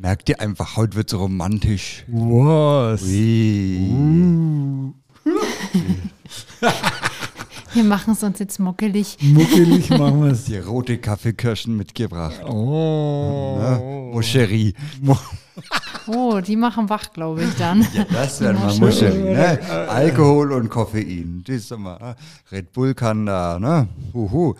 Merkt ihr einfach, heute wird es romantisch. Was? Ui. Wir machen es uns jetzt muckelig. Muckelig machen wir es. Die rote Kaffeekirschen mitgebracht. Oh. Ne? Moscherie. Oh, die machen wach, glaube ich dann. Ja, das wäre mal Moscherie. Ne? Alkohol und Koffein. Das ist mal, Red Bull kann da, ne? Huhu.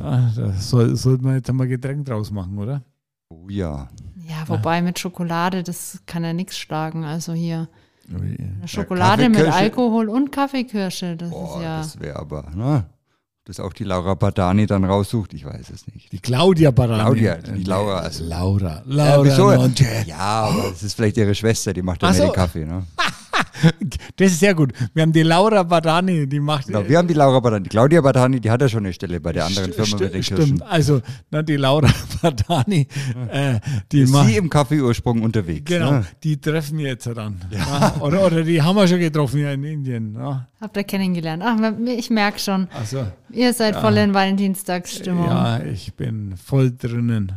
Ah, da soll, sollte man jetzt einmal Getränk draus machen, oder? Oh ja. Ja, wobei mit Schokolade, das kann ja nichts schlagen. Also hier eine Schokolade mit Kaffeekirsche. Alkohol und Kaffeekirsche, das Boah, ist ja. das wäre aber, ne? Dass auch die Laura Badani dann raussucht, ich weiß es nicht. Die Claudia Barani. Claudia, die Laura, also- Laura. Ja, Laura wieso? Nonche. Ja, aber es ist vielleicht ihre Schwester, die macht dann so. den Kaffee, ne? Das ist sehr gut. Wir haben die Laura Badani, die macht. Genau, wir haben die Laura Badani. Die Claudia Badani, die hat ja schon eine Stelle bei der anderen Firma Sti- mit den Kirschen. Stimmt, also na, die Laura Badani, äh, die Ist macht. sie im Kaffeeursprung unterwegs. Genau, Ne? die treffen wir jetzt dann. Ja. Oder, oder die haben wir schon getroffen hier in Indien. Ja. Habt ihr kennengelernt? Ach, ich merke schon. Also, Ihr seid voll in Valentinstagsstimmung. ja, ich bin voll drinnen.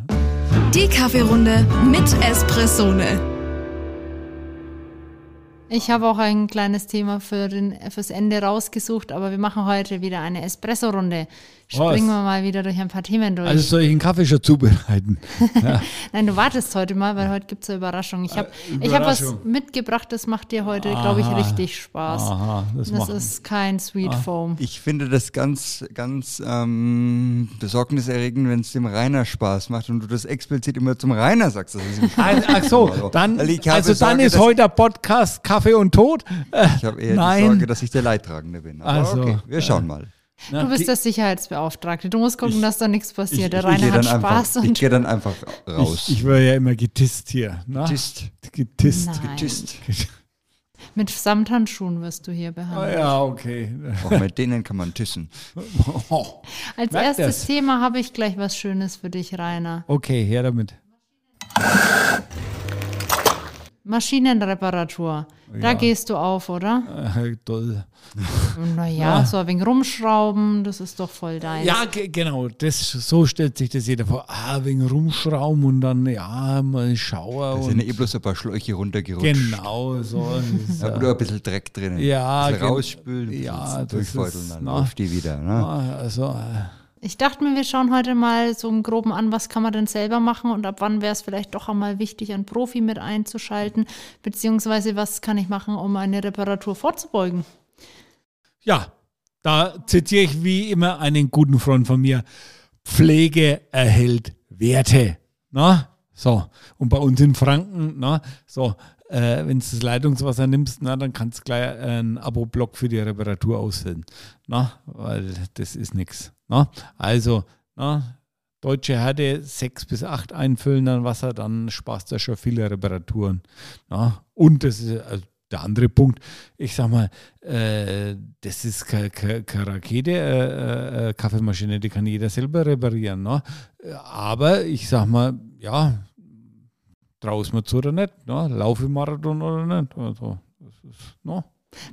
Die Kaffeerunde mit Espressone. Ich habe auch ein kleines Thema für den, fürs Ende rausgesucht, aber wir machen heute wieder eine Espresso-Runde. Springen wir mal wieder durch ein paar Themen durch. Also soll ich einen Kaffee schon zubereiten? Nein, du wartest heute mal, weil heute gibt es eine Überraschung. Ich habe ich hab was Äh, mitgebracht, das macht dir heute, glaube ich, Aha. richtig Spaß. Aha, das, das ist kein Sweet Foam. Ich finde das ganz, ganz ähm, besorgniserregend, wenn es dem Rainer Spaß macht und du das explizit immer zum Rainer sagst. Das ist ihm Ach so, dann, also dann Sorge, ist heute der Podcast Kaffee und Tod. Äh, Ich habe eher Nein. die Sorge, dass ich der Leidtragende bin. Aber Also, okay, wir schauen mal. Na, Du bist der Sicherheitsbeauftragte. Du musst gucken, dass da nichts passiert. Der ich Rainer gehe hat Spaß einfach, ich und gehe dann einfach raus. Ich, ich werde ja immer getisst hier. Ne? Getisst. Nein. tist. mit Samthandschuhen wirst du hier Ah, behandelt. ja, okay. Auch mit denen kann man tissen. Oh, Als erstes das. Thema habe ich gleich was Schönes für dich, Rainer. okay, her damit. Maschinenreparatur. Da Ja. gehst du auf, oder? Äh, toll. Naja, Ja. so ein wenig rumschrauben, das ist doch voll dein. Ja, ge- genau. Das, so stellt sich das jeder vor. Ah, wegen Rumschrauben und dann, ja, mal Schauer. Da sind ja eh bloß ein paar Schläuche runtergerutscht. genau, so. Da wurde ein bisschen Dreck drin. Ja, ein rausspülen, ein bisschen ja, durchfeudeln, dann na. läuft die wieder. Ne? also, äh, Ich dachte mir, wir schauen heute mal so im Groben an, was kann man denn selber machen und ab wann wäre es vielleicht doch einmal wichtig, einen Profi mit einzuschalten, beziehungsweise was kann ich machen, um eine Reparatur vorzubeugen. ja, da zitiere ich wie immer einen guten Freund von mir. Pflege erhält Werte. Na? So, und bei uns in Franken, na, so, äh, wenn du das Leitungswasser nimmst, na, dann kannst du gleich einen Abo-Block für die Reparatur ausfüllen. Na, weil das ist nichts. Also, na, deutsche Härte 6 bis 8 einfüllen an Wasser, dann sparst du schon viele Reparaturen. Na? Und das ist also der andere Punkt, ich sag mal, äh, das ist keine, Rakete, äh, äh, Kaffeemaschine, die kann jeder selber reparieren. Ne? Aber ich sag mal, ja, traust mir zu oder nicht, ne? laufe Marathon oder nicht. Also, das ist, ne?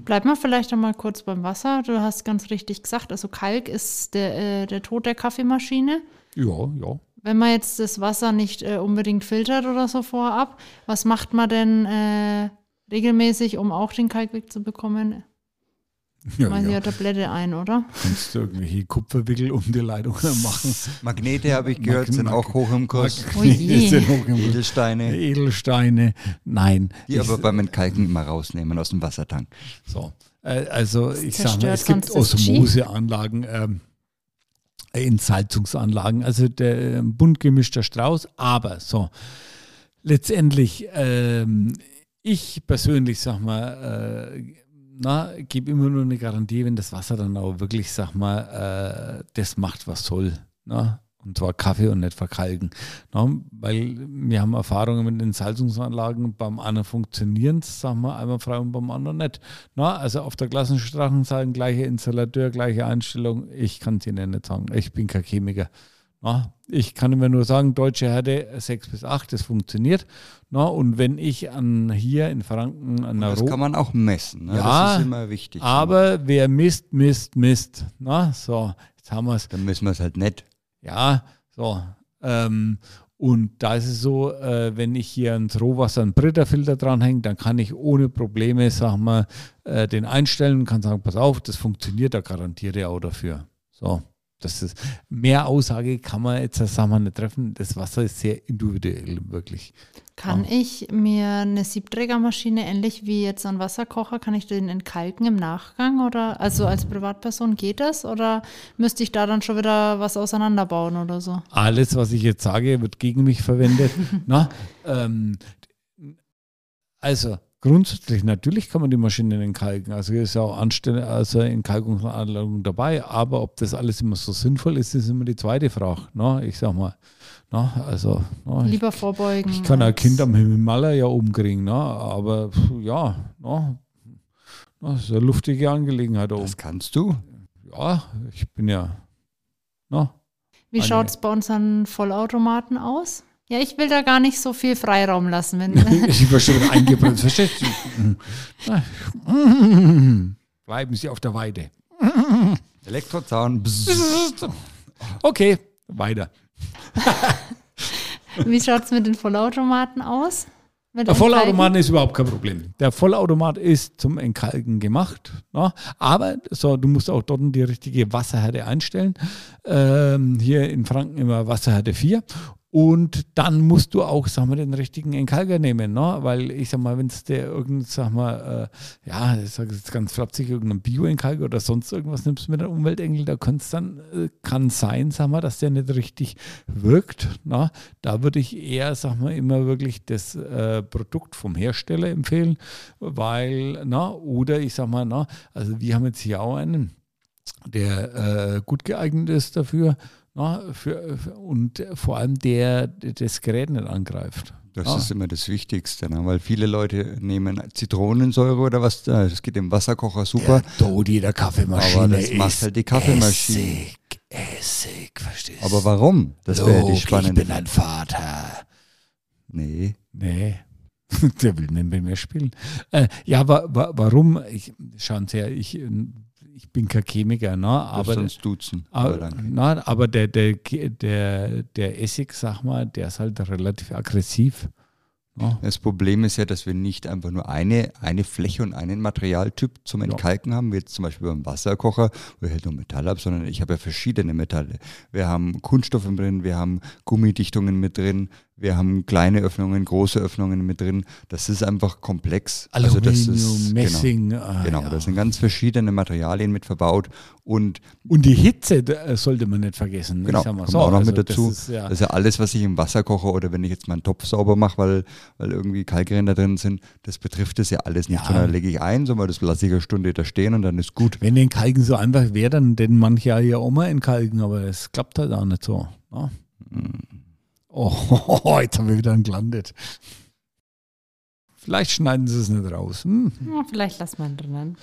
Bleiben wir vielleicht einmal kurz beim Wasser. Du hast ganz richtig gesagt, also Kalk ist der, äh, der Tod der Kaffeemaschine. Ja, ja. Wenn man jetzt das Wasser nicht äh, unbedingt filtert oder so vorab, was macht man denn äh, regelmäßig, um auch den Kalk wegzubekommen? Ja, Mal ja. hier Tablette ein, oder? Kannst du irgendwelche Kupferwickel um die Leitungen machen? Magnete, habe ich gehört, Mag- sind auch hoch im Kurs. Oh je. Sind hoch im- Edelsteine, Edelsteine, nein. die Ich- aber beim Entkalken immer rausnehmen aus dem Wassertank. So, äh, also ich sag mal, es gibt das. Osmoseanlagen, ähm, Entsalzungsanlagen, also der äh, bunt gemischter Strauß, aber so, letztendlich, ähm, ich persönlich sag mal, äh, na, gebe immer nur eine Garantie, wenn das Wasser dann auch wirklich, sag mal, äh, das macht, was soll. Na? Und zwar Kaffee und nicht verkalken. Na, weil wir haben Erfahrungen mit den Salzungsanlagen, beim einen funktionieren es, sagen wir, einmal frei und beim anderen nicht. Na, also auf der Klassenstrachenseite gleiche Installateur, gleiche Einstellung. Ich kann es Ihnen nicht sagen. Ich bin kein Chemiker. Na, ich kann immer nur sagen, deutsche Herde 6 bis 8, das funktioniert. Na, und wenn ich an hier in Franken an der Das Ro- kann man auch messen. Ne? Ja, das ist immer wichtig. aber wer misst, misst, misst. Na, so, jetzt haben wir es. Dann müssen wir es halt nicht. Ja, so. Ähm, Und da ist es so, äh, wenn ich hier ans Rohwasser einen Britterfilter dranhänge, dann kann ich ohne Probleme, sag mal, äh, den einstellen und kann sagen, pass auf, das funktioniert, da garantiere ich auch dafür. So. Das ist, mehr Aussage kann man jetzt sagen wir, nicht treffen. Das Wasser ist sehr individuell, wirklich. Kann ich mir eine Siebträgermaschine ähnlich wie jetzt ein Wasserkocher, kann ich den entkalken im Nachgang oder also als Privatperson geht das oder müsste ich da dann schon wieder was auseinanderbauen oder so? Alles, was ich jetzt sage, wird gegen mich verwendet. Na, ähm, also Grundsätzlich, natürlich kann man die Maschinen entkalken. Also ist ja auch Anstelle, also Entkalkungsanlagen dabei. Aber ob das alles immer so sinnvoll ist, ist immer die zweite Frage. Ne? Ich sag mal. Ne? Also, ne? Lieber vorbeugen. Ich kann ein Kind am Himalaya ja umkriegen. Ne? Aber ja, ne? das ist eine luftige Angelegenheit. Oben. Das kannst du? Ja, ich bin ja. Ne? Wie schaut es bei unseren Vollautomaten aus? Ja, ich will da gar nicht so viel Freiraum lassen. Wenn, ich war schon eingebrannt, verstehst du? Bleiben Sie auf der Weide. Elektrozaun. Okay, weiter. Wie schaut es mit den Vollautomaten aus? Der Vollautomat ist überhaupt kein Problem. Der Vollautomat ist zum Entkalken gemacht. Ja, aber so, du musst auch dort die richtige Wasserhärte einstellen. Ähm, hier in Franken immer Wasserhärte 4. Und dann musst du auch, sag mal, den richtigen Entkalker nehmen, ne? Weil ich sag mal, wenn es der irgend, sag mal, äh, ja, ich sage jetzt ganz flapsig, irgendein Bio-Entkalker oder sonst irgendwas nimmst mit einem Umweltengel, da kann's dann, äh, kann sein, sag mal, dass der nicht richtig wirkt. Ne? Da würde ich eher, sag mal, immer wirklich das äh, Produkt vom Hersteller empfehlen, weil, na, oder ich sag mal, na, also wir haben jetzt hier auch einen, der äh, gut geeignet ist dafür. Na, für, und vor allem der, der das Gerät nicht angreift. Das ah. ist immer das Wichtigste, ne? weil viele Leute nehmen Zitronensäure oder was, das geht im Wasserkocher super. Der Dodi der Kaffeemaschine Aber das macht halt die Kaffeemaschine. Essig, Essig, verstehst du? Aber warum? Das wäre die spannende ich bin ein Vater. Nee. Nee. Der will nicht mehr spielen. Äh, ja, aber wa warum? Ich, schauen Sie her, ich ich bin kein Chemiker, ne? aber, sonst duzen. Aber, na, aber der, der, der, der Essig, sag mal, der ist halt relativ aggressiv. Ne? Das Problem ist ja, dass wir nicht einfach nur eine, eine Fläche und einen Materialtyp zum Entkalken ja. haben, wie jetzt zum Beispiel beim Wasserkocher, wo ich halt nur Metall habe, sondern ich habe ja verschiedene Metalle. Wir haben Kunststoffe drin, wir haben Gummidichtungen mit drin, wir haben kleine Öffnungen, große Öffnungen mit drin. Das ist einfach komplex. Aluminium, also das ist, genau. Messing. Genau, ah, genau ja. da sind ganz verschiedene Materialien mit verbaut. Und, und die Hitze sollte man nicht vergessen. Genau, kommt so. auch noch also mit dazu. Das ist, ja. das ist, ja. alles, was ich im Wasser koche oder wenn ich jetzt meinen Topf sauber mache, weil, weil irgendwie Kalkränder drin sind, das betrifft das ja alles nicht. Ja. Sondern lege ich ein, sondern das lasse ich eine Stunde da stehen und dann ist gut. Wenn den Kalken so einfach wäre, dann denn manche ja auch mal entkalken, aber es klappt halt auch nicht so. Ja? Mhm. Oh, jetzt haben wir wieder gelandet. Vielleicht schneiden sie es nicht raus. Hm. Ja, vielleicht lassen wir ihn drinnen.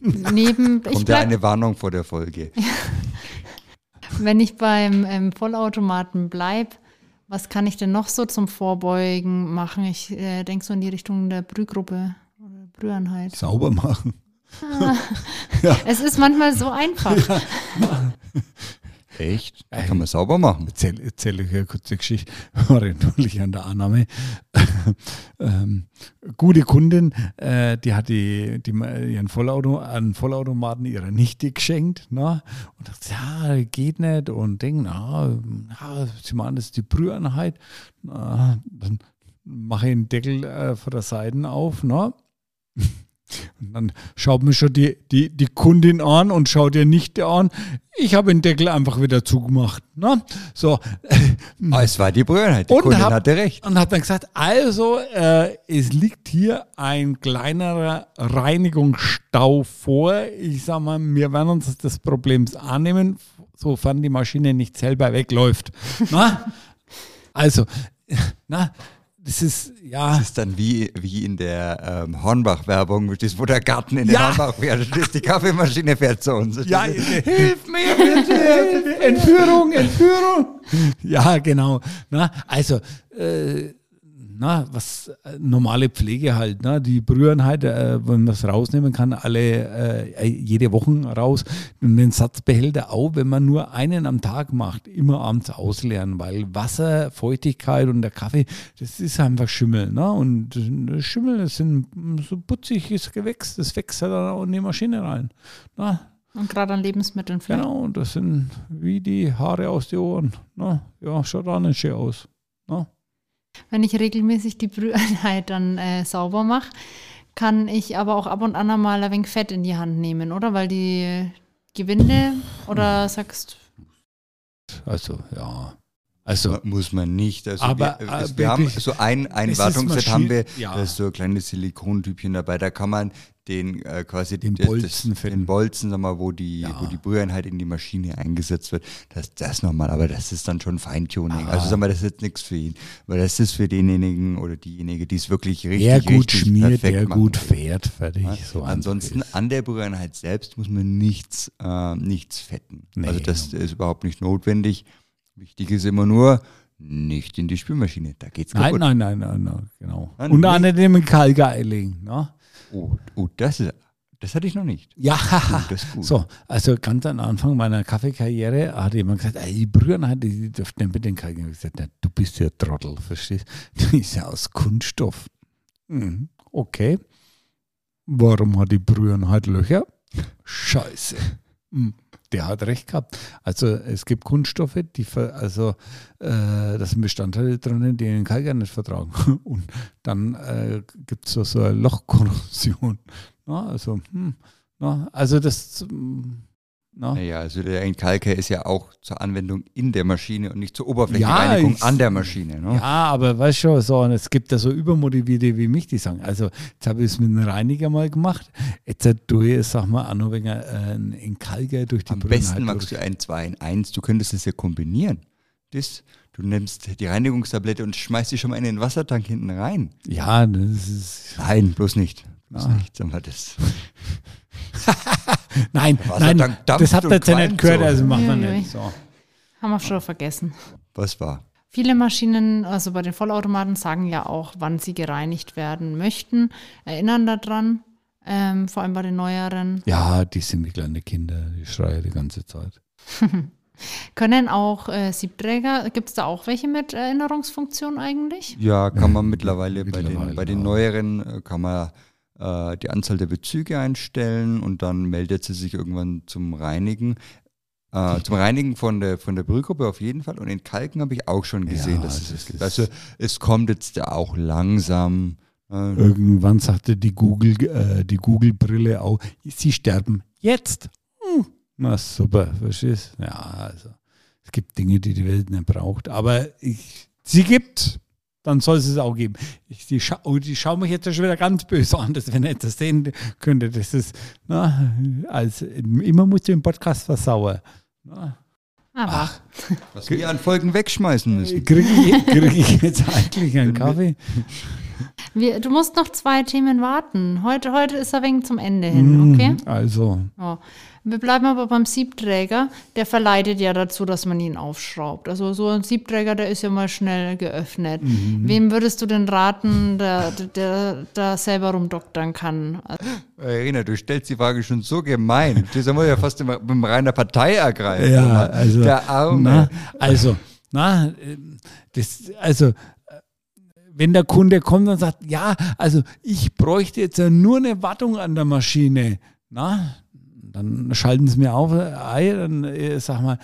Neben, Kommt ja eine Warnung vor der Folge. Wenn ich beim ähm, Vollautomaten bleibe, was kann ich denn noch so zum Vorbeugen machen? Ich äh, denke so in die Richtung der Brühgruppe oder Brüheinheit. Sauber machen. Ah, ja. Es ist manchmal so einfach. Ja. Echt? Da kann man sauber machen. Erzähle erzähl ich eine kurze Geschichte. War natürlich an der Annahme. ähm, gute Kundin, äh, die hat die, die, ihren Vollauto, einen Vollautomaten ihrer Nichte geschenkt. Ne? Und dachte, ja, geht nicht. Und denkt, na, ja, sie machen das ist die Brüheinheit. Na, dann mache ich den Deckel äh, von der Seite auf. Ne? Und dann schaut mir schon die, die, die Kundin an und schaut ihr nicht an. Ich habe den Deckel einfach wieder zugemacht. Ne? So. Aber es war die Brüderheit. Die und Kundin hab, hatte recht. Und hat dann gesagt, also äh, es liegt hier ein kleinerer Reinigungsstau vor. Ich sag mal, wir werden uns des Problems annehmen, sofern die Maschine nicht selber wegläuft. Na? Also, na, das ist, ja. Das ist dann wie, wie in der ähm, Hornbach-Werbung, wo der Garten in der ja. Hornbach fährt. Die Kaffeemaschine fährt zu uns. Ja, hilf mir bitte! Entführung, Entführung! Ja, genau. Na, also, äh, na, was äh, normale Pflege halt, ne? die brühen halt, äh, wenn man es rausnehmen kann, alle äh, jede Woche raus. Und den Satzbehälter auch, wenn man nur einen am Tag macht, immer abends ausleeren, weil Wasser, Feuchtigkeit und der Kaffee, das ist einfach Schimmel. Ne? Und Schimmel, das sind so putziges Gewächs, das wächst halt dann auch in die Maschine rein. Ne? Und gerade an Lebensmitteln vielleicht. Genau, das sind wie die Haare aus den Ohren. Ne? Ja, schaut auch nicht schön aus. Ne? Wenn ich regelmäßig die Brüheinheit dann äh, sauber mache, kann ich aber auch ab und an mal ein wenig Fett in die Hand nehmen, oder? Weil die Gewinde, oder sagst Also, ja. Also, muss man nicht. Also aber wir, äh, wir haben so ein, ein Wartungsset haben wir, ja. da ist so ein kleines Silikontypchen dabei, da kann man den äh, quasi den Bolzen, das, den Bolzen sag mal, wo die, ja. wo die Brüheinheit in die Maschine eingesetzt wird, das, das nochmal, aber das ist dann schon Feintuning. Ah. Also sag mal, das ist jetzt nichts für ihn, weil das ist für denjenigen oder diejenige, die es wirklich richtig, der gut richtig schmiert, der gut fährt, fertig. Ja? So Ansonsten an der Brüheinheit selbst muss man nichts, äh, nichts fetten. Nee. Also das ist überhaupt nicht notwendig. Wichtig ist immer nur, nicht in die Spülmaschine, da geht's kaputt. Nein, nein, nein, nein, nein genau. Nein, Und an dem Kalkeiling, ne? Oh, oh, das ist, das hatte ich noch nicht. Ja, oh, so, also ganz am Anfang meiner Kaffeekarriere hat jemand gesagt, ey, die Brühen, die dürften nicht mit den Kalk. Ich habe gesagt, na, du bist ja Trottel, verstehst du? Die ist ja aus Kunststoff. Mhm, okay. Warum hat die Brühen halt Löcher? Scheiße. Mhm. Der hat recht gehabt. Also es gibt Kunststoffe, die also äh, das sind Bestandteile drinnen, die den Kalk nicht vertragen. Und dann äh, gibt es so, so eine Lochkorrosion. Na, also, hm, na, also das No? Naja, also der Entkalker ist ja auch zur Anwendung in der Maschine und nicht zur Oberflächenreinigung ja, an der Maschine. Ne? Ja, aber weißt du, so, und es gibt ja so Übermotivierte wie mich, die sagen, also jetzt habe ich es mit einem Reiniger mal gemacht, jetzt tue ich, sag mal, auch noch wegen äh, einen Entkalker durch die Am besten halt machst du ein 2 in 1, du könntest es ja kombinieren. Das, du nimmst die Reinigungstablette und schmeißt sie schon mal in den Wassertank hinten rein. Ja, das ist... Nein, bloß nicht. Bloß ah. nicht, mal, das... nein, nein, das habt ihr jetzt ja nicht gehört, also machen wir nicht. So. Haben wir schon vergessen. Was war? Viele Maschinen, also bei den Vollautomaten, sagen ja auch, wann sie gereinigt werden möchten, erinnern daran, ähm, vor allem bei den neueren. Ja, die sind wie kleine Kinder, die schreien die ganze Zeit. Können auch äh, Siebträger, gibt es da auch welche mit Erinnerungsfunktion eigentlich? Ja, kann man mittlerweile, mittlerweile bei, den, bei den neueren, äh, kann man äh, die Anzahl der Bezüge einstellen und dann meldet sie sich irgendwann zum Reinigen. Äh, zum Reinigen von der, von der Brühgruppe auf jeden Fall. Und in Kalken habe ich auch schon gesehen, ja, dass es das gibt. Also es kommt jetzt auch langsam. Äh, Irgendwann sagte die Google, äh, die Google-Brille auch, sie sterben jetzt. Hm. Na super, verstehst Ja, also es gibt Dinge, die die Welt nicht braucht. Aber ich, sie gibt dann soll es es auch geben. Ich, die, scha oh, die schauen mich jetzt schon wieder ganz böse an, dass wenn ihr das sehen könnte. Das ist, na, als, immer musst du den Podcast versauern. Na. Aber. Ach, was wir an Folgen wegschmeißen müssen. Kriege ich, krieg ich jetzt eigentlich einen Kaffee? Wir, du musst noch zwei Themen warten. Heute, heute ist er wegen zum Ende hin, mm, okay? Also. Oh. Wir bleiben aber beim Siebträger. Der verleitet ja dazu, dass man ihn aufschraubt. Also so ein Siebträger, der ist ja mal schnell geöffnet. Mhm. Wem würdest du denn raten, der, der da selber rumdoktern kann? Irina, du stellst die Frage schon so gemein. Das muss ja fast mit reiner Partei ergreifen. Ja, also, der Arme. Na, also, na, das, also wenn der Kunde kommt und sagt, ja, also ich bräuchte jetzt nur eine Wartung an der Maschine, na, dann schalten sie mir auf, Ei, dann äh, sag mal,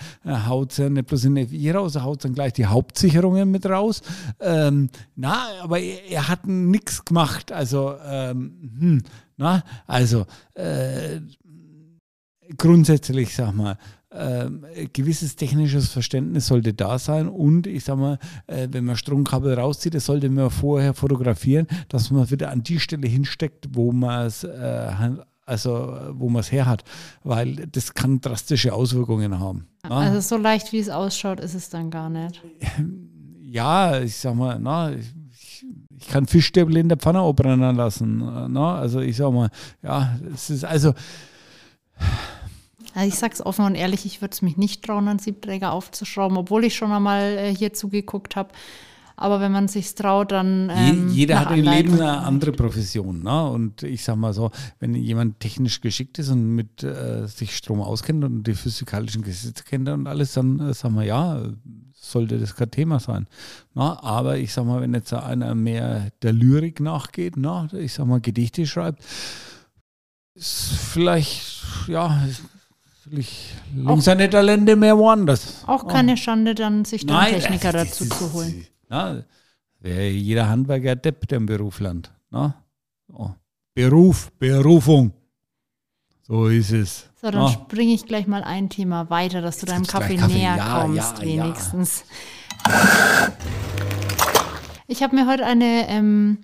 haut sie nicht bloß in FI raus, haut dann gleich die Hauptsicherungen mit raus. Ähm, na, aber er, er hat nichts gemacht. Also, ähm, hm, na, also äh, grundsätzlich, sag mal, äh, gewisses technisches Verständnis sollte da sein und ich sag mal, äh, wenn man Stromkabel rauszieht, das sollte man vorher fotografieren, dass man wieder an die Stelle hinsteckt, wo man es äh, also wo man es her hat, weil das kann drastische Auswirkungen haben. Also so leicht wie es ausschaut, ist es dann gar nicht. Ja, ich sag mal, na, ich, ich kann Fischstäbel in der Pfanne abbrennen lassen. Na, also ich sag mal, ja, es ist also. Also ich sag's offen und ehrlich, ich würde es mich nicht trauen, einen Siebträger aufzuschrauben, obwohl ich schon einmal äh, hier zugeguckt habe. Aber wenn man sich traut, dann. Je, Ähm, jeder hat im Leben eine andere Profession. Ne? Und ich sag mal so, wenn jemand technisch geschickt ist und mit äh, sich Strom auskennt und die physikalischen Gesetze kennt und alles, dann äh, sagen wir ja, sollte das kein Thema sein. Na, aber ich sag mal, wenn jetzt einer mehr der Lyrik nachgeht, na, ich sag mal, Gedichte schreibt, ist vielleicht, ja, liegen seine Talente mehr woanders. Auch keine Schande, dann sich dann Nein, Techniker das dazu ist- zu holen. Na, wäre jeder Handwerker Depp, der im Beruf. Na? So. Beruf, Berufung. So ist es. So, dann springe ich gleich mal ein Thema weiter, dass du Jetzt deinem Kaffee, Kaffee. näher Ja, kommst, ja, ja. wenigstens. Ich habe mir heute eine ähm,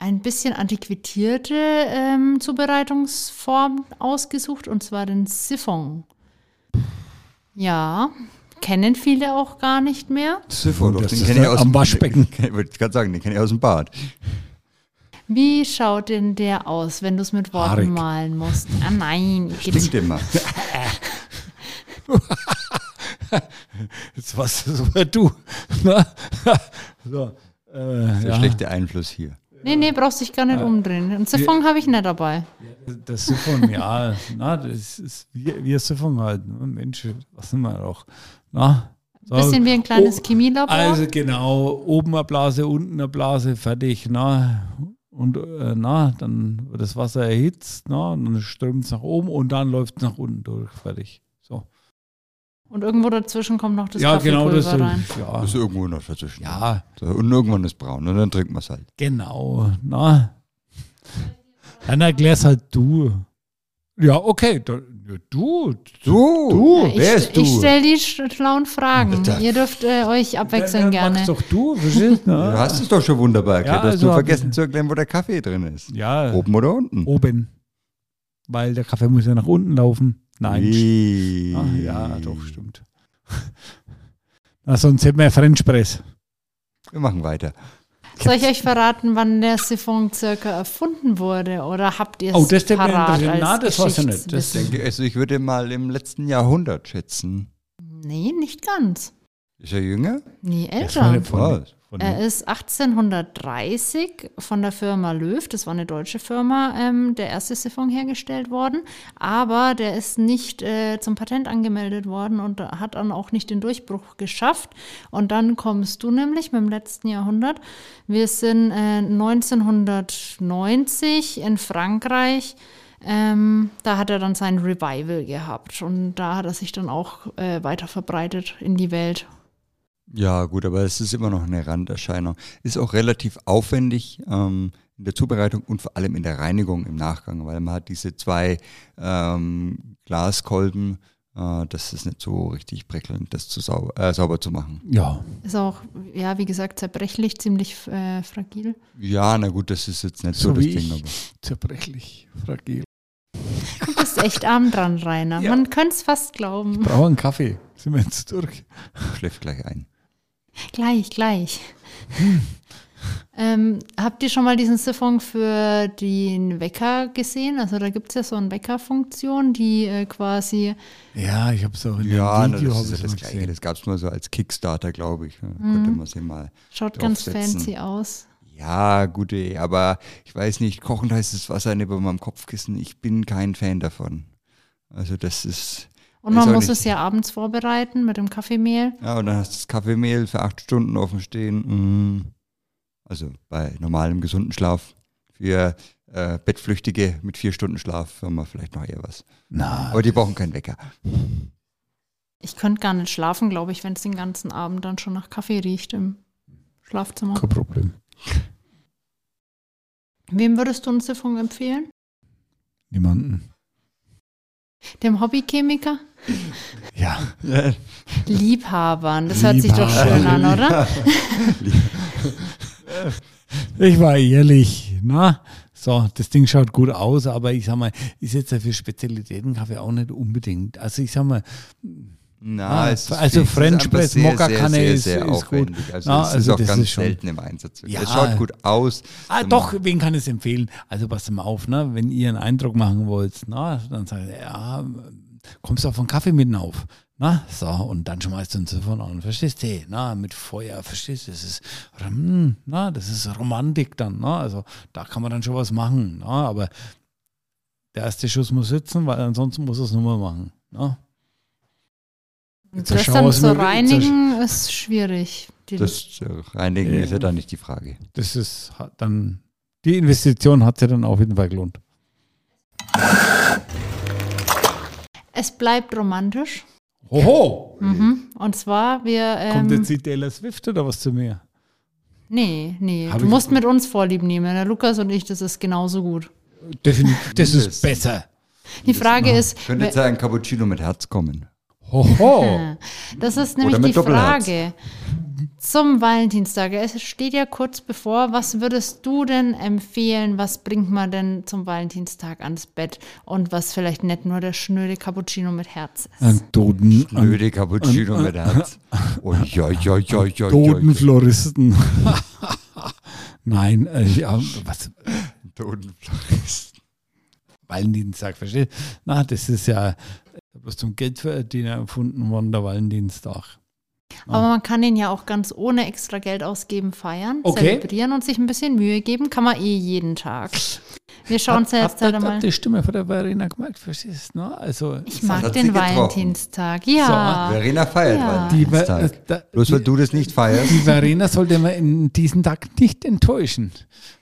ein bisschen antiquierte ähm, Zubereitungsform ausgesucht, und zwar den Siphon. Ja, kennen viele auch gar nicht mehr. Siphon, doch, Das den ist kenne ich aus am dem Waschbecken. Ich wollte gerade sagen, den kenne ich aus dem Bad. Wie schaut denn der aus, wenn du es mit Worten Haarig. malen musst? Ah nein, Stinkt immer. Jetzt warst du so du. Na? so, äh, Der ja. schlechte Einfluss hier. Nee, nee, brauchst dich gar nicht umdrehen. Einen Siphon habe ich nicht dabei. Das Siphon, ja, na, das ist wie, wie ein Siphon halt. Ne? Mensch, was sind wir auch? Na? So. Bisschen wie ein kleines Oh, Chemielabor. Also genau, oben eine Blase, unten eine Blase, fertig, na. Und äh, na, dann wird das Wasser erhitzt, na, und dann strömt es nach oben und dann läuft es nach unten durch, fertig. Und irgendwo dazwischen kommt noch das ja, genau, Kaffeepulver das rein. ja, Das ist irgendwo noch dazwischen. ja, und irgendwann ist braun und dann trinkt man es halt. genau, na. Dann erklär's halt du. Ja, okay, ja, du, Du, Du, Ich, wer ist du? ich stelle die schlauen Fragen. Ihr dürft äh, euch abwechseln Ja, gerne. Magst doch du, verstehst du? du hast es doch schon wunderbar erklärt. Ja, du hast also hab vergessen zu erklären, wo der Kaffee drin ist. Ja, Oben oder unten? oben. Weil der Kaffee muss ja nach unten laufen. Nein, Wie? Ah, ja, doch, stimmt. Na, sonst hätten wir ja French Press. Wir machen weiter. Soll ich euch verraten, wann der Siphon circa erfunden wurde? Oder habt ihr es Oh, das parat als Na, das weiß ich nicht. Das denke, also ich würde mal im letzten Jahrhundert schätzen. Nee, nicht ganz. Ist er jünger? Nee, Das älter. Er ist 1830 von der Firma Löw, das war eine deutsche Firma, ähm, der erste Siphon hergestellt worden. Aber der ist nicht äh, zum Patent angemeldet worden und hat dann auch nicht den Durchbruch geschafft. Und dann kommst du nämlich mit dem letzten Jahrhundert. Wir sind äh, 1990 in Frankreich. Ähm, da hat er dann sein Revival gehabt und da hat er sich dann auch äh, weiter verbreitet in die Welt. Ja, gut, aber es ist immer noch eine Randerscheinung. Ist auch relativ aufwendig ähm, in der Zubereitung und vor allem in der Reinigung im Nachgang, weil man hat diese zwei ähm, Glaskolben. Äh, das ist nicht so richtig prickelnd, das zu sau äh, sauber zu machen. Ja, Ist auch, ja, wie gesagt, zerbrechlich, ziemlich äh, fragil. Ja, na gut, das ist jetzt nicht so, So das Ding. ich. Aber zerbrechlich, fragil. Du bist echt arm dran, Rainer. Ja. Man könnte es fast glauben. Brauchen einen Kaffee. Sind wir jetzt durch? schläft gleich ein. Gleich, gleich. ähm, habt ihr schon mal diesen Siphon für den Wecker gesehen? Also da gibt es ja so eine Weckerfunktion, die äh, quasi, Ja, ich habe es auch in Ja, dem Video das hab ist ja das Gleiche. gesehen. Das gab es nur so als Kickstarter, glaube ich. Ja, Mhm. Könnte man sich mal. schaut ganz fancy aus. Ja, gut, ey, aber ich weiß nicht, kochend heißes Wasser neben meinem Kopfkissen. Ich bin kein Fan davon. Also das ist. Und man muss nicht. es ja abends vorbereiten mit dem Kaffeemehl. Ja, und dann hast du das Kaffeemehl für acht Stunden offen stehen. Mm. Also bei normalem gesunden Schlaf. Für äh, Bettflüchtige mit vier Stunden Schlaf haben wir vielleicht noch eher was. Na, Aber die brauchen keinen Wecker. Ich könnte gar nicht schlafen, glaube ich, wenn es den ganzen Abend dann schon nach Kaffee riecht im Schlafzimmer. kein Problem. Wem würdest du einen Siphon empfehlen? Niemanden. Dem Hobbychemiker? Ja. Liebhabern. Das hört sich doch Liebhaber. schön an, oder? Ich war ehrlich, na? So, das Ding schaut gut aus, aber ich sag mal, ist jetzt ja für Spezialitätenkaffee auch nicht unbedingt. Also ich sag mal, Na, Ah, es ist, also es ist French Press sehr, Mokka-Kanne sehr, ist- sehr, sehr ist gut. Also Na, es also ist auch das ganz ist schon- selten im Einsatz. Ja. Es schaut gut aus. ah, doch, wen kann ich es empfehlen? Also pass mal auf, ne? wenn ihr einen Eindruck machen wollt, na, dann sagt ihr, ja, kommst du auf einen Kaffee mitten auf. Na, so, und dann schmeißt du uns davon an, verstehst du? Na, mit Feuer, verstehst du? Das ist, na, das ist Romantik dann, na, also da kann man dann schon was machen, na, aber der erste Schuss muss sitzen, weil ansonsten muss es nur mal machen, na. Das dann zu reinigen ist schwierig. Das Reinigen äh, ist ja dann nicht die Frage. Das ist dann, die Investition hat sich dann auf jeden Fall gelohnt. Es bleibt romantisch. Oho! Mhm. Und zwar, wir. Ähm, Kommt jetzt die Taylor Swift oder was zu mir? Nee, nee. Hab du musst mit uns Vorlieb nehmen. Der Lukas und ich, das ist genauso gut. Definitiv, das ist besser. Die Frage ist. Könnte jetzt ein Cappuccino mit Herz kommen. Hoho. Das ist nämlich die Frage zum Valentinstag. Es steht ja kurz bevor. Was würdest du denn empfehlen? Was bringt man denn zum Valentinstag ans Bett? Und was vielleicht nicht nur der schnöde Cappuccino mit Herz ist? Ein Doden. Schnöde Cappuccino mit Herz. Oh, ja, ja, ja, ja, Dodenfloristen. Nein, äh, ja, was? Dodenfloristen. Valentinstag, verstehst du? Na, das ist ja bloß zum Geldverdienen erfunden worden, der Valentinstag. Aber man kann den ja auch ganz ohne extra Geld ausgeben feiern, okay. zelebrieren und sich ein bisschen Mühe geben. Kann man eh jeden Tag. Wir schauen uns jetzt halt mal. die Stimme von der Verena gemerkt, verstehst du? Ne? Also, ich mag den Valentinstag, ja. So, Verena feiert ja. Valentinstag. Die, äh, Bloß weil du das nicht feierst. Die Verena sollte man in diesem Tag nicht enttäuschen.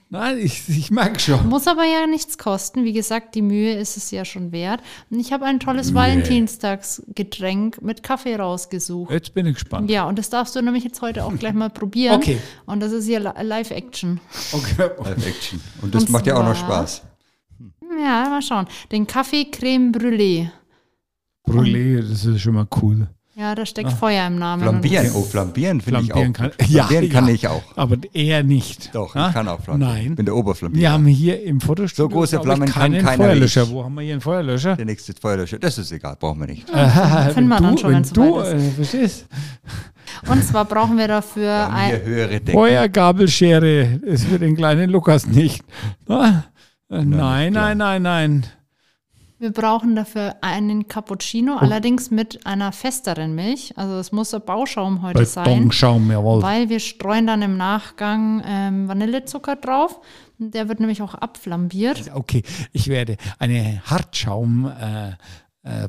Nein, ich, ich mag schon. Muss aber ja nichts kosten. Wie gesagt, die Mühe ist es ja schon wert. Und ich habe ein tolles Mühe. Valentinstagsgetränk mit Kaffee rausgesucht. Jetzt bin ich gespannt. Ja, und das darfst du nämlich jetzt heute auch gleich mal probieren. Okay. Und das ist hier Live-Action. Okay. Live-Action. Und das und macht ja auch noch Spaß. Ja, mal schauen. Den Kaffee Creme Brûlée. Brûlée, das ist schon mal cool. Ja, da steckt ah. Feuer im Namen. Flambieren, oh, flambieren finde ich auch. Kann, flambieren ja, kann ja, ich auch. Aber eher nicht. Doch, ich kann auch flambieren. Nein. Ich bin der Oberflambier. Wir haben hier im Fotostudio so große Flammen kann keiner Feuerlöscher. Ich. Wo haben wir hier einen Feuerlöscher? Der nächste Feuerlöscher. Das ist egal, brauchen wir nicht. Äh, Finden wir dann schon, wenn du, äh, verstehst? Und zwar brauchen wir dafür ein höhere Decken. Feuergabelschere. Ist für den kleinen Lukas nicht. Na? Nein, nein, nein, nein. Wir brauchen dafür einen Cappuccino, oh. allerdings mit einer festeren Milch. Also es muss ein Bauschaum heute Betonschaum, sein. jawohl. Weil wir streuen dann im Nachgang ähm, Vanillezucker drauf. Der wird nämlich auch abflambiert. Okay, ich werde eine Hartschaum äh, äh,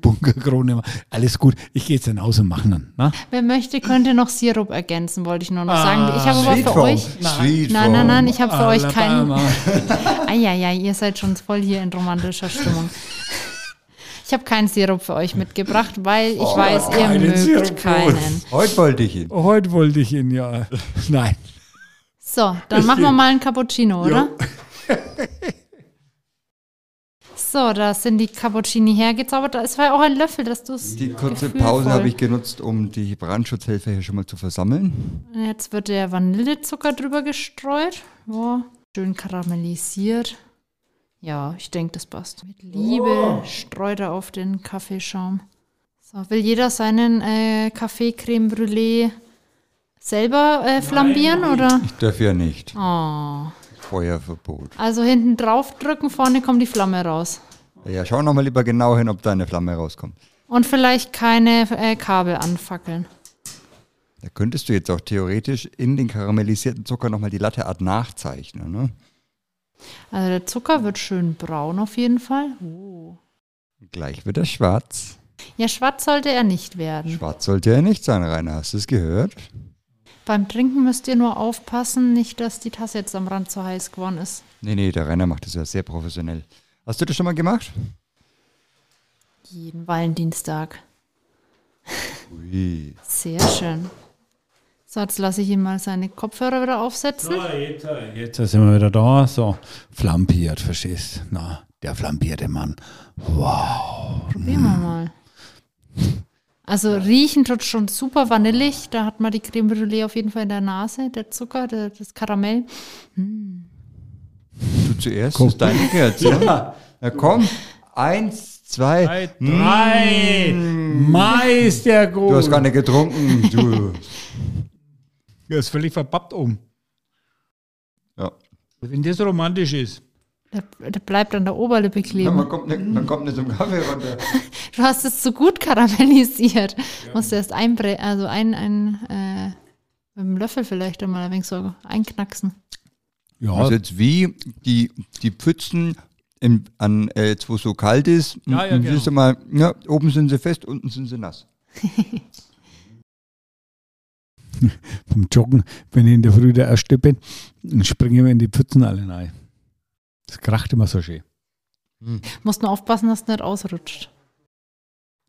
Bunkerkrone. Alles gut. Ich gehe jetzt dann aus und mache dann. Na? Wer möchte, könnte noch Sirup ergänzen, wollte ich nur noch ah, sagen. Ich habe aber für Form. euch. Sweet nein, nein, nein, ich habe für euch keinen. Eieiei, ihr seid schon voll hier in romantischer Stimmung. Ich habe keinen Sirup für euch mitgebracht, weil ich oh, weiß, ihr mögt Sirup keinen. Heute wollte ich ihn. Heute wollte ich ihn, ja. Nein. So, dann ich machen wir mal einen Cappuccino, oder? So, da sind die Cappuccini hergezaubert. Es war ja auch ein Löffel, dass du es. Die kurze Pause habe ich genutzt, um die Brandschutzhelfer hier schon mal zu versammeln. Jetzt wird der Vanillezucker drüber gestreut. Oh, schön karamellisiert. Ja, ich denke, das passt. Mit Liebe oh. streut er auf den Kaffeeschaum. So, will jeder seinen äh, Kaffee Creme Brûlée selber äh, flambieren, Nein, oder? Ich darf ja nicht. Oh. Feuerverbot. Also hinten drauf drücken, vorne kommt die Flamme raus. Ja, schau nochmal lieber genau hin, ob da eine Flamme rauskommt. Und vielleicht keine äh, Kabel anfackeln. Da könntest du jetzt auch theoretisch in den karamellisierten Zucker nochmal die Latteart nachzeichnen. Ne? Also der Zucker wird schön braun auf jeden Fall. Oh. Gleich wird er schwarz. Ja, schwarz sollte er nicht werden. Schwarz sollte er nicht sein, Rainer. Hast du es gehört? Beim Trinken müsst ihr nur aufpassen, nicht, dass die Tasse jetzt am Rand zu heiß geworden ist. Nee, nee, der Rainer macht das ja sehr professionell. Hast du das schon mal gemacht? Jeden Valentinstag. Ui. Sehr schön. So, jetzt lasse ich ihm mal seine Kopfhörer wieder aufsetzen. So, jetzt, jetzt sind wir wieder da. So, flambiert, verstehst du? Na, der flambierte Mann. Wow. Probieren wir mal. Also riechen tut schon super vanillig. Da hat man die Creme Brûlée auf jeden Fall in der Nase. Der Zucker, der, das Karamell. Hm. Du zuerst, komm. ist dein Herz, ja. Na komm, eins, zwei, drei. drei. Mmh. Meister gut. Du hast gar nicht getrunken, du. Ja, ist völlig verpappt um. Ja. Wenn das romantisch ist. Der, der bleibt an der Oberlippe Ja, kleben. man, kommt nicht, man kommt nicht zum Kaffee runter. Du hast es zu gut karamellisiert. Musst du erst einbre also ein, ein äh, mit dem Löffel vielleicht einmal ein wenig so einknacksen. Ja, Also jetzt wie die, die Pfützen im, an, äh, jetzt wo so kalt ist, Ja, ja, genau. siehst du mal, ja, oben sind sie fest, unten sind sie nass. vom Joggen, wenn ich in der Früh der Erste bin, dann springen wir in die Pfützen alle rein. Das kracht immer so schön. Musst nur aufpassen, dass es nicht ausrutscht.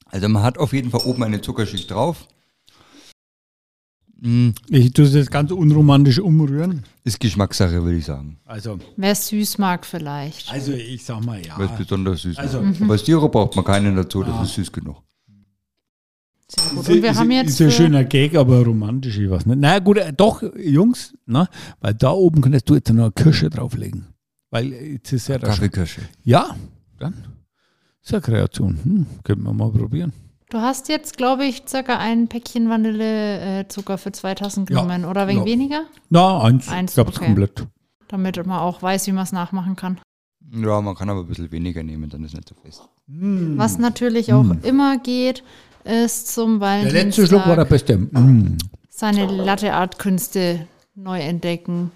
Also man hat auf jeden Fall oben eine Zuckerschicht drauf. Mm, Ich tue das ganz unromantisch umrühren. Ist Geschmackssache, würde ich sagen. Also, Wer es süß mag vielleicht. also ich sag mal ja. Weil es besonders süß Also, ist. Aber Styro braucht man keinen dazu, das Ah. ist süß genug. Sehr gut. Ist, Und wir ist, haben jetzt ist ein für- schöner Gag, aber romantisch, ich weiß nicht. Na gut, äh, doch, Jungs, na, weil da oben könntest du jetzt noch eine Kirsche drauflegen. Weil äh, jetzt ist ja. Kaffeekirsche. Ja, dann ist ja Kreation. Hm, könnten wir mal probieren. Du hast jetzt, glaube ich, circa ein Päckchen Vanillezucker für zwei Tassen Ja, genommen. Oder wegen ja. weniger? Na, eins, Eins, ich okay. komplett. Damit man auch weiß, wie man es nachmachen kann. Ja, man kann aber ein bisschen weniger nehmen, dann ist nicht so fest. Was natürlich auch immer geht, ist zum Der letzte Schluck war der Valentinstag beste. Mm. seine Latte-Art-Künste neu entdecken.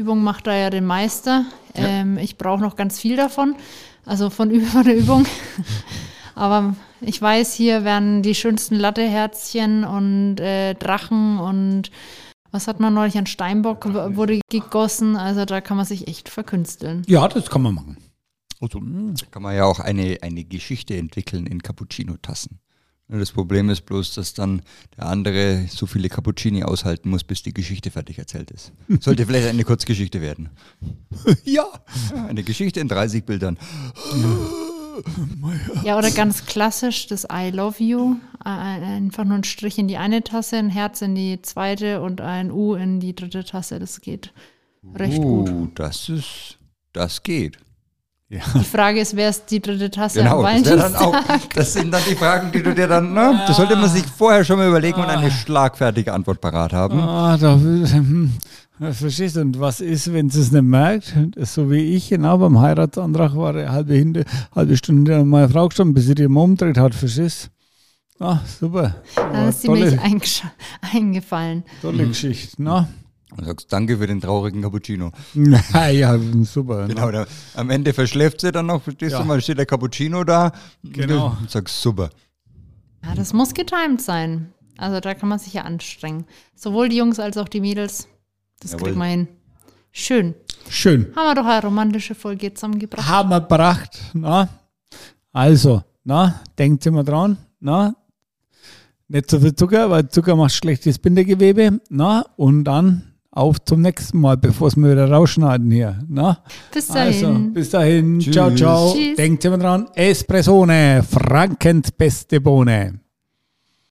Übung macht da ja den Meister. Ähm, ich brauche noch ganz viel davon, also von Übung zu Übung. Aber ich weiß, hier werden die schönsten Latteherzchen und äh, Drachen und was hat man neulich an Steinbock wurde gegossen. Also da kann man sich echt verkünsteln. Ja, das kann man machen. Also, mm. Kann man ja auch eine, eine Geschichte entwickeln in Cappuccino-Tassen. Das Problem ist bloß, dass dann der andere so viele Cappuccini aushalten muss, bis die Geschichte fertig erzählt ist. Sollte vielleicht eine Kurzgeschichte werden. ja. Eine Geschichte in 30 Bildern. Ja, oder ganz klassisch das I love you. Äh, Einfach nur ein Strich in die eine Tasse, ein Herz in die zweite und ein U in die dritte Tasse. Das geht recht gut. Uh, das ist, das geht. Die Frage ist, wer ist die dritte Tasse Genau, am das, Valentinstag? auch, das sind dann die Fragen, die du dir dann, ne, das sollte man sich vorher schon mal überlegen und eine schlagfertige Antwort parat haben. Ah, da hm, das verstehst du. Und was ist, wenn sie es nicht merkt? Das ist so wie ich, genau, beim Heiratsantrag war eine halbe, hinter, halbe Stunde hinter meiner Frau gestanden, bis sie die mal umdreht hat, verstehst du? Ah, super. Dann ist die tolle, Milch eingesch- eingefallen. tolle Geschichte, ne? Und sagst, danke für den traurigen Cappuccino. Ja, ja, super. ne? Genau, da, am Ende verschläft sie dann noch, verstehst Ja. du mal, steht der Cappuccino da. Genau. Und sagst, super. Ja, das muss getimt sein. Also da kann man sich ja anstrengen. Sowohl die Jungs als auch die Mädels. Das Jawohl. kriegt man hin. Schön. Schön. Haben wir doch eine romantische Folge zusammengebracht. Haben wir gebracht, na? Also, na, denkt immer dran, na? Nicht so viel Zucker, weil Zucker macht schlechtes Bindegewebe, na? Und dann auf zum nächsten Mal, bevor es mir wieder rausschneiden hier, na? Bis dahin. Also, bis dahin. Tschüss. Ciao, ciao. Tschüss. Denkt immer dran, Espressone, Frankens beste Bohne.